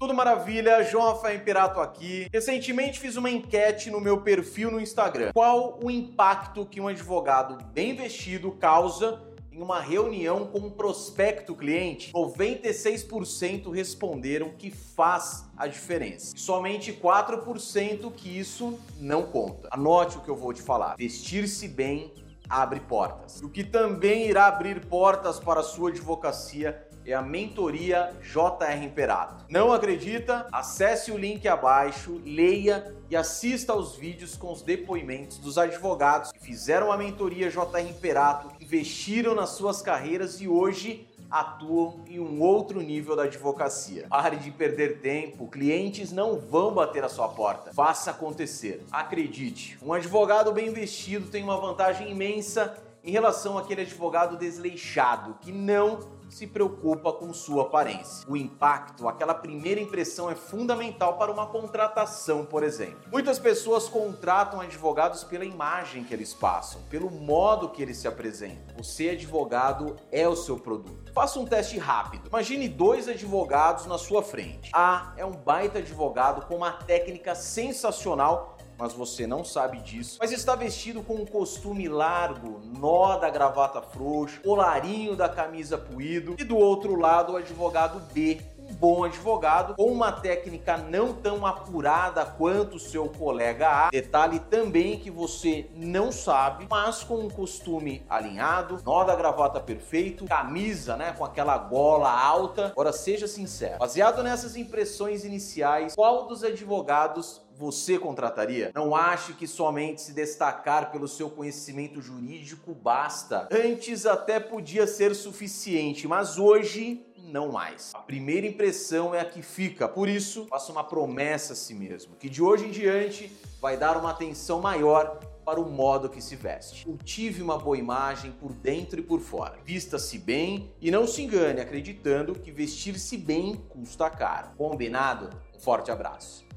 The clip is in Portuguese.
Tudo maravilha, João Rafael Imperato aqui. Recentemente fiz uma enquete no meu perfil no Instagram. Qual o impacto que um advogado bem vestido causa em uma reunião com um prospecto cliente? 96% responderam que faz a diferença. Somente 4% que isso não conta. Anote o que eu vou te falar. Vestir-se bem abre portas. O que também irá abrir portas para a sua advocacia é a mentoria JR Imperato. Não acredita? Acesse o link abaixo, leia e assista aos vídeos com os depoimentos dos advogados que fizeram a mentoria JR Imperato, investiram nas suas carreiras e hoje atuam em um outro nível da advocacia. Pare de perder tempo, clientes não vão bater a sua porta. Faça acontecer. Acredite, um advogado bem vestido tem uma vantagem imensa em relação àquele advogado desleixado que não se preocupa com sua aparência. O impacto, aquela primeira impressão é fundamental para uma contratação, por exemplo. Muitas pessoas contratam advogados pela imagem que eles passam, pelo modo que eles se apresentam. Você, advogado, é o seu produto. Faça um teste rápido. Imagine dois advogados na sua frente. A é um baita advogado com uma técnica sensacional mas você não sabe disso, mas está vestido com um costume largo, nó da gravata frouxo, colarinho da camisa puído, e do outro lado o advogado B, um bom advogado com uma técnica não tão apurada quanto o seu colega A. Detalhe também que você não sabe, mas com um costume alinhado, nó da gravata perfeito, camisa, né, com aquela gola alta. Agora seja sincero, baseado nessas impressões iniciais, qual dos advogados você contrataria? Não ache que somente se destacar pelo seu conhecimento jurídico basta. Antes até podia ser suficiente, mas hoje não mais. A primeira impressão é a que fica, por isso, faça uma promessa a si mesmo, que de hoje em diante vai dar uma atenção maior para o modo que se veste. Cultive uma boa imagem por dentro e por fora. Vista-se bem e não se engane acreditando que vestir-se bem custa caro. Combinado? Um forte abraço.